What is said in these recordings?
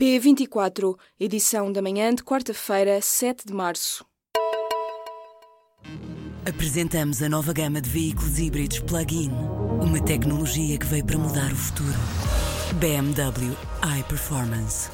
P24, edição da manhã de quarta-feira, 7 de março. Apresentamos a nova gama de veículos híbridos plug-in. Uma tecnologia que veio para mudar o futuro. BMW iPerformance.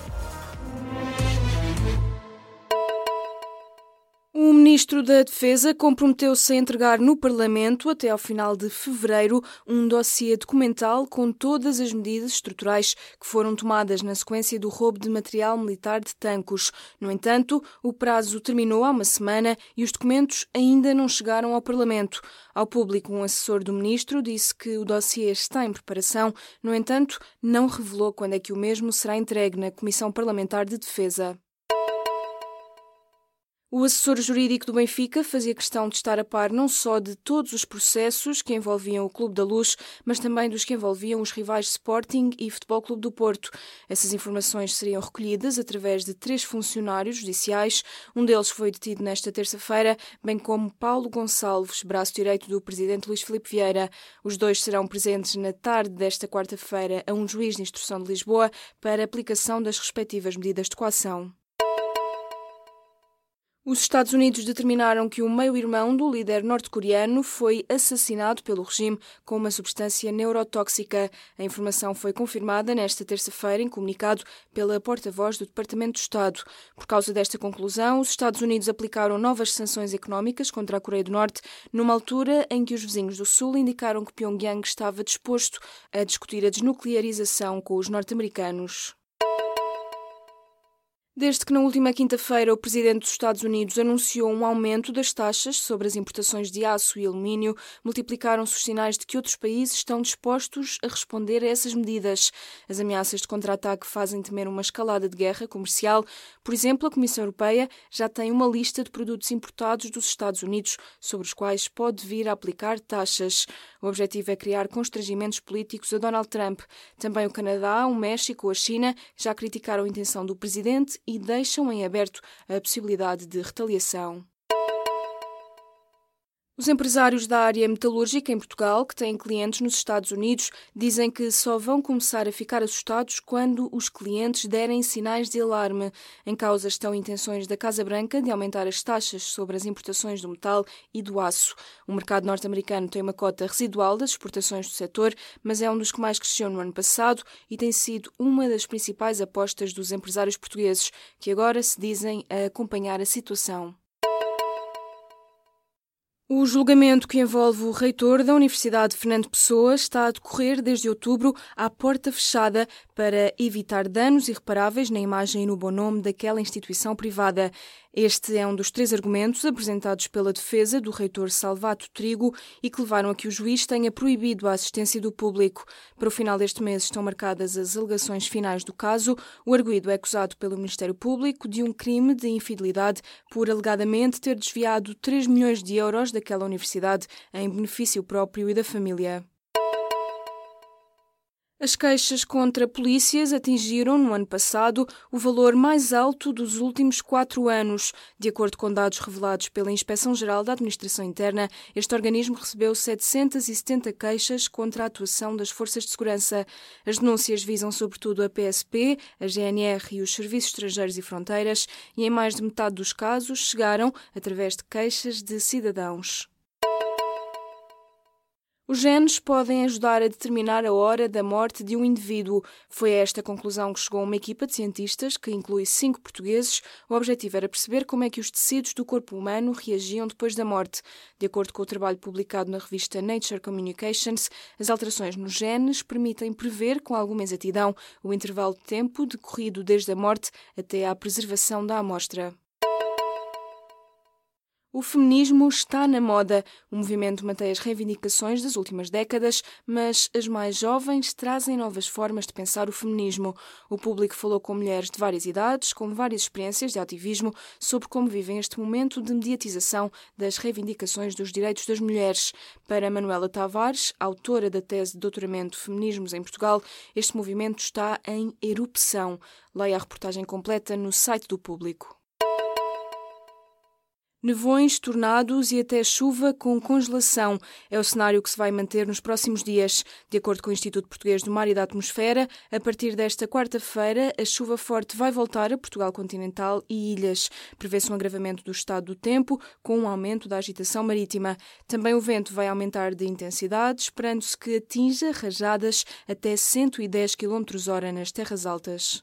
Ministro da Defesa comprometeu-se a entregar no Parlamento, até ao final de fevereiro, um dossiê documental com todas as medidas estruturais que foram tomadas na sequência do roubo de material militar de tancos. No entanto, o prazo terminou há uma semana e os documentos ainda não chegaram ao Parlamento. Ao público, um assessor do Ministro disse que o dossiê está em preparação, no entanto, não revelou quando é que o mesmo será entregue na Comissão Parlamentar de Defesa. O assessor jurídico do Benfica fazia questão de estar a par não só de todos os processos que envolviam o Clube da Luz, mas também dos que envolviam os rivais Sporting e Futebol Clube do Porto. Essas informações seriam recolhidas através de três funcionários judiciais. Um deles foi detido nesta terça-feira, bem como Paulo Gonçalves, braço direito do presidente Luís Filipe Vieira. Os dois serão presentes na tarde desta quarta-feira a um juiz de instrução de Lisboa para aplicação das respectivas medidas de coação. Os Estados Unidos determinaram que o meio-irmão do líder norte-coreano foi assassinado pelo regime com uma substância neurotóxica. A informação foi confirmada nesta terça-feira em comunicado pela porta-voz do Departamento de Estado. Por causa desta conclusão, os Estados Unidos aplicaram novas sanções económicas contra a Coreia do Norte, numa altura em que os vizinhos do Sul indicaram que Pyongyang estava disposto a discutir a desnuclearização com os norte-americanos. Desde que na última quinta-feira o presidente dos Estados Unidos anunciou um aumento das taxas sobre as importações de aço e alumínio, multiplicaram-se os sinais de que outros países estão dispostos a responder a essas medidas. As ameaças de contra-ataque fazem temer uma escalada de guerra comercial. Por exemplo, a Comissão Europeia já tem uma lista de produtos importados dos Estados Unidos sobre os quais pode vir a aplicar taxas. O objetivo é criar constrangimentos políticos a Donald Trump. Também o Canadá, o México ou a China já criticaram a intenção do presidente e deixam em aberto a possibilidade de retaliação. Os empresários da área metalúrgica em Portugal, que têm clientes nos Estados Unidos, dizem que só vão começar a ficar assustados quando os clientes derem sinais de alarme. Em causa estão intenções da Casa Branca de aumentar as taxas sobre as importações do metal e do aço. O mercado norte-americano tem uma cota residual das exportações do setor, mas é um dos que mais cresceu no ano passado e tem sido uma das principais apostas dos empresários portugueses, que agora se dizem a acompanhar a situação. O julgamento que envolve o reitor da Universidade Fernando Pessoa está a decorrer desde outubro à porta fechada para evitar danos irreparáveis na imagem e no bom nome daquela instituição privada. Este é um dos três argumentos apresentados pela defesa do reitor Salvato Trigo e que levaram a que o juiz tenha proibido a assistência do público. Para o final deste mês estão marcadas as alegações finais do caso. O arguído é acusado pelo Ministério Público de um crime de infidelidade por alegadamente ter desviado 3 milhões de euros daquela universidade em benefício próprio e da família. As queixas contra polícias atingiram, no ano passado, o valor mais alto dos últimos quatro anos. De acordo com dados revelados pela Inspeção-Geral da Administração Interna, este organismo recebeu 770 queixas contra a atuação das forças de segurança. As denúncias visam sobretudo a PSP, a GNR e os Serviços Estrangeiros e Fronteiras, e em mais de metade dos casos chegaram através de queixas de cidadãos. Os genes podem ajudar a determinar a hora da morte de um indivíduo. Foi a esta conclusão que chegou uma equipa de cientistas, que inclui cinco portugueses. O objetivo era perceber como é que os tecidos do corpo humano reagiam depois da morte. De acordo com o trabalho publicado na revista Nature Communications, as alterações nos genes permitem prever com alguma exatidão o intervalo de tempo decorrido desde a morte até à preservação da amostra. O feminismo está na moda. O movimento mantém as reivindicações das últimas décadas, mas as mais jovens trazem novas formas de pensar o feminismo. O público falou com mulheres de várias idades, com várias experiências de ativismo, sobre como vivem este momento de mediatização das reivindicações dos direitos das mulheres. Para Manuela Tavares, autora da tese de doutoramento Feminismos em Portugal, este movimento está em erupção. Leia a reportagem completa no site do público. Nevões, tornados e até chuva com congelação é o cenário que se vai manter nos próximos dias. De acordo com o Instituto Português do Mar e da Atmosfera, a partir desta quarta-feira, a chuva forte vai voltar a Portugal continental e ilhas. Prevê-se um agravamento do estado do tempo, com um aumento da agitação marítima. Também o vento vai aumentar de intensidade, esperando-se que atinja rajadas até 110 km/h nas terras altas.